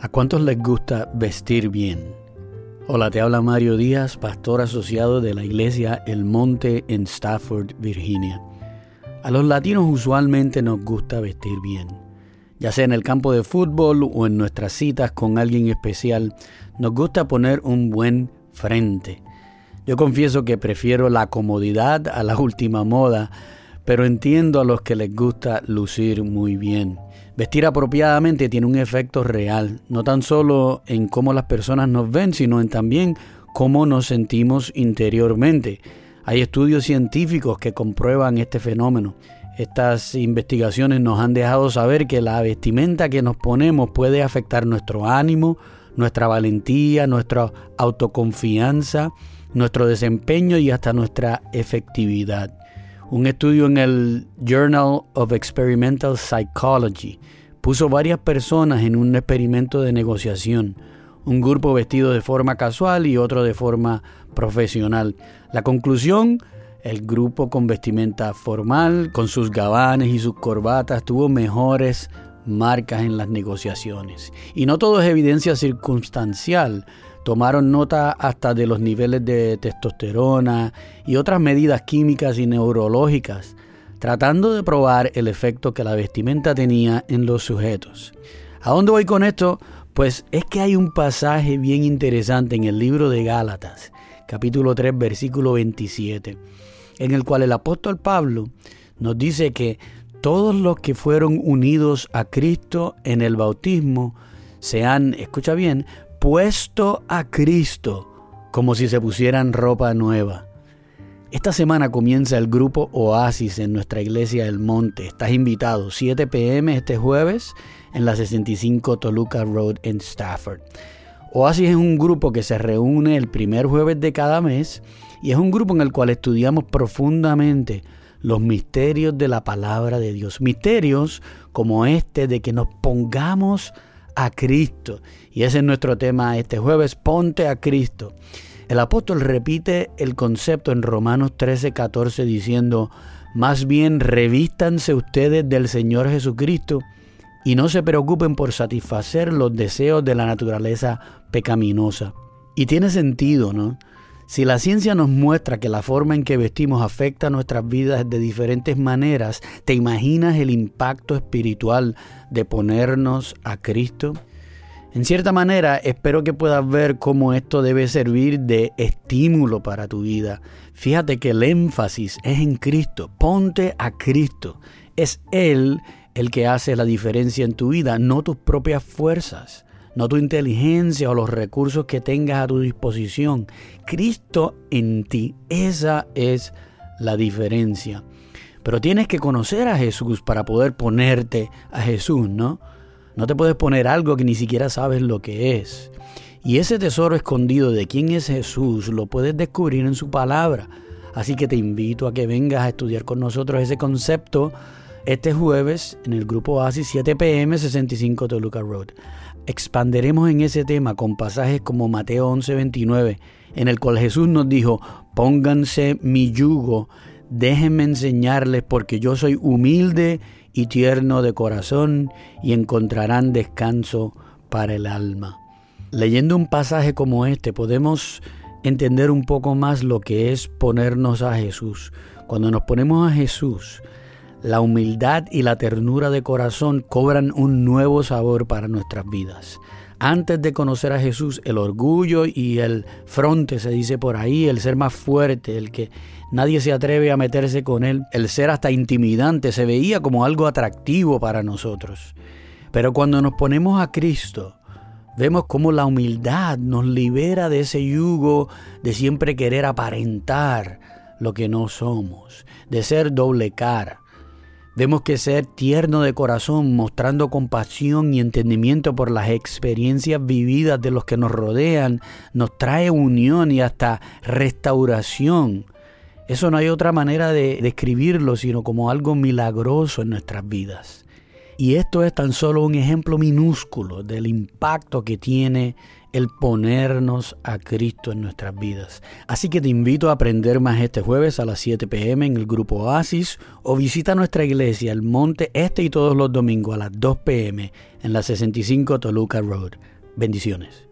¿A cuántos les gusta vestir bien? Hola, te habla Mario Díaz, pastor asociado de la iglesia El Monte en Stafford, Virginia. A los latinos usualmente nos gusta vestir bien. Ya sea en el campo de fútbol o en nuestras citas con alguien especial, nos gusta poner un buen frente. Yo confieso que prefiero la comodidad a la última moda, pero entiendo a los que les gusta lucir muy bien. Vestir apropiadamente tiene un efecto real, no tan solo en cómo las personas nos ven, sino en también cómo nos sentimos interiormente. Hay estudios científicos que comprueban este fenómeno. Estas investigaciones nos han dejado saber que la vestimenta que nos ponemos puede afectar nuestro ánimo, nuestra valentía, nuestra autoconfianza, nuestro desempeño y hasta nuestra efectividad. Un estudio en el Journal of Experimental Psychology puso varias personas en un experimento de negociación, un grupo vestido de forma casual y otro de forma profesional. La conclusión, el grupo con vestimenta formal, con sus gabanes y sus corbatas, tuvo mejores marcas en las negociaciones. Y no todo es evidencia circunstancial. Tomaron nota hasta de los niveles de testosterona y otras medidas químicas y neurológicas, tratando de probar el efecto que la vestimenta tenía en los sujetos. ¿A dónde voy con esto? Pues es que hay un pasaje bien interesante en el libro de Gálatas, capítulo 3, versículo 27, en el cual el apóstol Pablo nos dice que todos los que fueron unidos a Cristo en el bautismo se han, escucha bien, puesto a Cristo como si se pusieran ropa nueva. Esta semana comienza el grupo Oasis en nuestra iglesia del Monte. Estás invitado 7 pm este jueves en la 65 Toluca Road en Stafford. Oasis es un grupo que se reúne el primer jueves de cada mes y es un grupo en el cual estudiamos profundamente los misterios de la palabra de Dios. Misterios como este de que nos pongamos a Cristo. Y ese es nuestro tema este jueves, ponte a Cristo. El apóstol repite el concepto en Romanos 13, 14 diciendo, más bien revístanse ustedes del Señor Jesucristo y no se preocupen por satisfacer los deseos de la naturaleza pecaminosa. Y tiene sentido, ¿no? Si la ciencia nos muestra que la forma en que vestimos afecta nuestras vidas de diferentes maneras, ¿te imaginas el impacto espiritual de ponernos a Cristo? En cierta manera, espero que puedas ver cómo esto debe servir de estímulo para tu vida. Fíjate que el énfasis es en Cristo. Ponte a Cristo. Es Él el que hace la diferencia en tu vida, no tus propias fuerzas no tu inteligencia o los recursos que tengas a tu disposición. Cristo en ti, esa es la diferencia. Pero tienes que conocer a Jesús para poder ponerte a Jesús, ¿no? No te puedes poner algo que ni siquiera sabes lo que es. Y ese tesoro escondido de quién es Jesús lo puedes descubrir en su palabra. Así que te invito a que vengas a estudiar con nosotros ese concepto este jueves en el grupo ASI 7 pm 65 Toluca Road. Expanderemos en ese tema con pasajes como Mateo 11:29, en el cual Jesús nos dijo, pónganse mi yugo, déjenme enseñarles porque yo soy humilde y tierno de corazón y encontrarán descanso para el alma. Leyendo un pasaje como este podemos entender un poco más lo que es ponernos a Jesús. Cuando nos ponemos a Jesús, la humildad y la ternura de corazón cobran un nuevo sabor para nuestras vidas. Antes de conocer a Jesús, el orgullo y el fronte, se dice por ahí, el ser más fuerte, el que nadie se atreve a meterse con él, el ser hasta intimidante, se veía como algo atractivo para nosotros. Pero cuando nos ponemos a Cristo, vemos cómo la humildad nos libera de ese yugo de siempre querer aparentar lo que no somos, de ser doble cara. Vemos que ser tierno de corazón, mostrando compasión y entendimiento por las experiencias vividas de los que nos rodean, nos trae unión y hasta restauración. Eso no hay otra manera de describirlo sino como algo milagroso en nuestras vidas. Y esto es tan solo un ejemplo minúsculo del impacto que tiene el ponernos a Cristo en nuestras vidas. Así que te invito a aprender más este jueves a las 7 pm en el grupo Oasis o visita nuestra iglesia, el Monte Este y todos los domingos a las 2 pm en la 65 Toluca Road. Bendiciones.